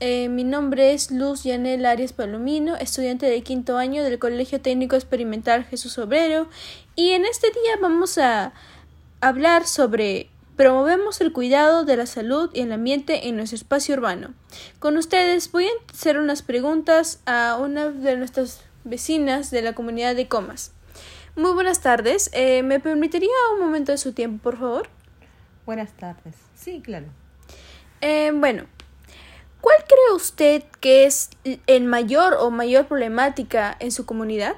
eh, mi nombre es Luz Yanel Arias Palomino, estudiante de quinto año del Colegio Técnico Experimental Jesús Obrero, y en este día vamos a hablar sobre promovemos el cuidado de la salud y el ambiente en nuestro espacio urbano. Con ustedes voy a hacer unas preguntas a una de nuestras vecinas de la comunidad de Comas. Muy buenas tardes, eh, ¿me permitiría un momento de su tiempo, por favor? Buenas tardes. Sí, claro. Eh, bueno, ¿cuál cree usted que es el mayor o mayor problemática en su comunidad?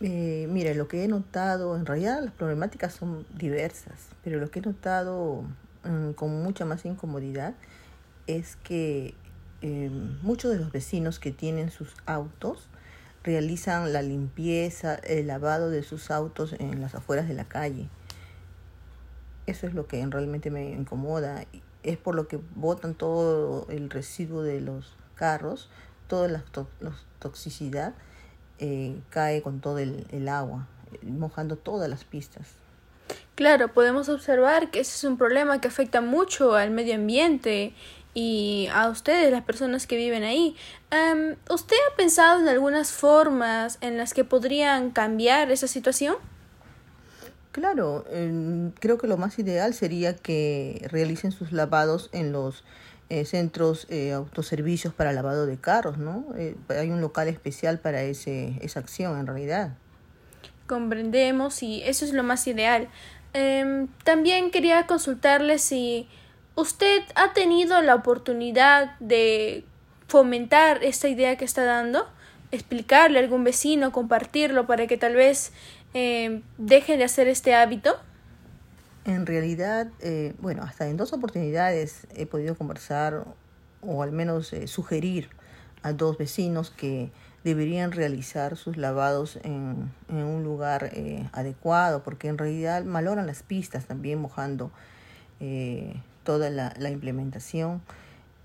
Eh, mire, lo que he notado, en realidad las problemáticas son diversas, pero lo que he notado mm, con mucha más incomodidad es que em, muchos de los vecinos que tienen sus autos realizan la limpieza, el lavado de sus autos en las afueras de la calle. Eso es lo que realmente me incomoda. Es por lo que botan todo el residuo de los carros, toda la toxicidad eh, cae con todo el, el agua, mojando todas las pistas. Claro, podemos observar que ese es un problema que afecta mucho al medio ambiente y a ustedes, las personas que viven ahí. Um, ¿Usted ha pensado en algunas formas en las que podrían cambiar esa situación? Claro, creo que lo más ideal sería que realicen sus lavados en los eh, centros eh, autoservicios para lavado de carros, ¿no? Eh, hay un local especial para ese, esa acción en realidad. Comprendemos y eso es lo más ideal. Em, también quería consultarle si usted ha tenido la oportunidad de fomentar esta idea que está dando, explicarle a algún vecino, compartirlo para que tal vez eh, dejen de hacer este hábito. En realidad, eh, bueno, hasta en dos oportunidades he podido conversar o al menos eh, sugerir a dos vecinos que deberían realizar sus lavados en, un lugar eh, adecuado, porque en realidad maloran las pistas también mojando toda la, la, implementación,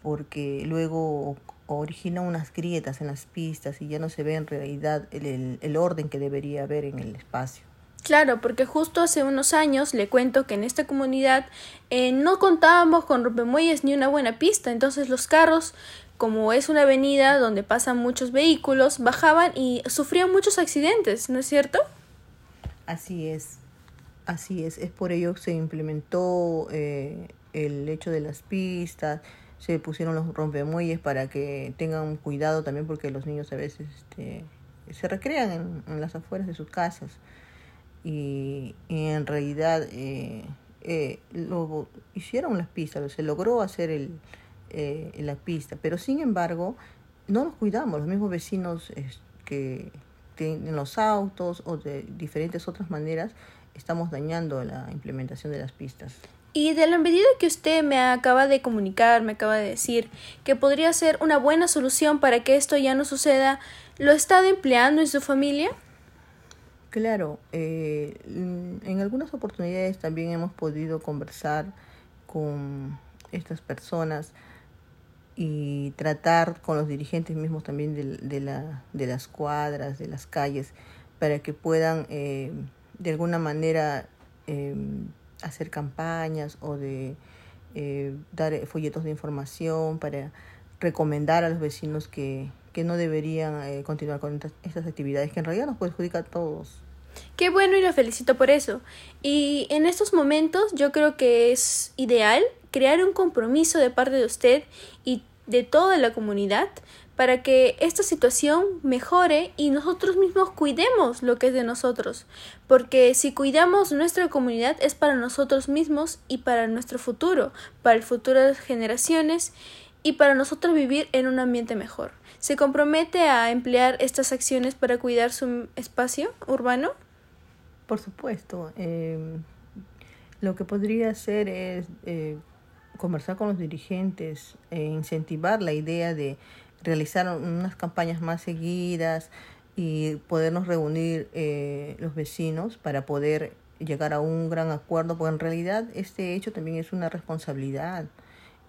porque luego origina unas grietas en las pistas y ya no se ve en realidad el, el, el orden que debería haber en el espacio. Claro, porque justo hace unos años le cuento que en esta comunidad eh, no contábamos con rompemuelles ni una buena pista, entonces los carros, como es una avenida donde pasan muchos vehículos, bajaban y sufrían muchos accidentes, ¿no es cierto? Así es, así es, es por ello que se implementó eh, el hecho de las pistas, se pusieron los rompemuelles para que tengan cuidado también porque los niños a veces este, se recrean en, en las afueras de sus casas. Y, en realidad eh, eh, lo hicieron las pistas, se logró hacer el, eh, la pista, pero sin embargo no nos cuidamos, los mismos vecinos que tienen los autos o de diferentes otras maneras estamos dañando la implementación de las pistas. Y de la medida que usted me acaba de comunicar, me acaba de decir que podría ser una buena solución para que esto ya no suceda, ¿lo ha estado empleando en su familia? Claro, eh, en algunas oportunidades también hemos podido conversar con estas personas y tratar con los dirigentes mismos también de, de, la, de las cuadras, de las calles, para que puedan eh, de alguna manera eh, hacer campañas o de eh, dar folletos de información para recomendar a los vecinos que, que no deberían eh, continuar con estas, actividades que en realidad nos perjudican a todos. Qué bueno y lo felicito por eso. Y en estos momentos yo creo que es ideal crear un compromiso de parte de usted y de toda la comunidad para que esta situación mejore y nosotros mismos cuidemos lo que es de nosotros. Porque si cuidamos nuestra comunidad es para nosotros mismos y para nuestro futuro, para el futuro de las generaciones y para nosotros vivir en un ambiente mejor. ¿Se compromete a emplear estas acciones para cuidar su espacio urbano? Por supuesto. Eh, lo que podría hacer es eh, conversar con los dirigentes e incentivar la idea de realizar unas campañas más seguidas y podernos reunir eh, los vecinos para poder llegar a un gran acuerdo, porque en realidad este hecho también es una responsabilidad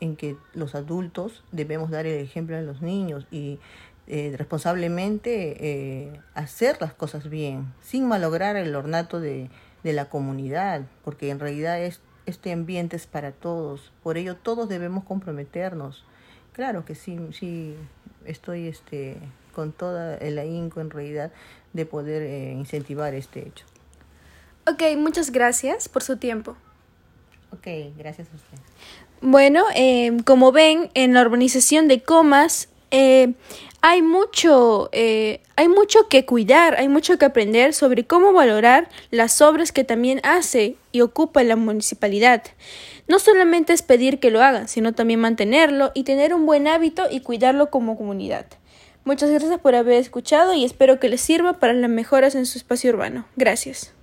en que los adultos debemos dar el ejemplo a los niños y eh, responsablemente eh, hacer las cosas bien, sin malograr el ornato de, de la comunidad, porque en realidad es este ambiente es para todos. Por ello todos debemos comprometernos. Claro que sí, sí, estoy este, con toda el ahínco en realidad de poder eh, incentivar este hecho. Ok, muchas gracias por su tiempo. Ok, gracias a usted. Bueno, eh, como ven, en la urbanización de Comas eh, hay mucho, eh, hay mucho que cuidar, hay mucho que aprender sobre cómo valorar las obras que también hace y ocupa la municipalidad. No solamente es pedir que lo hagan, sino también mantenerlo y tener un buen hábito y cuidarlo como comunidad. Muchas gracias por haber escuchado y espero que les sirva para las mejoras en su espacio urbano. Gracias.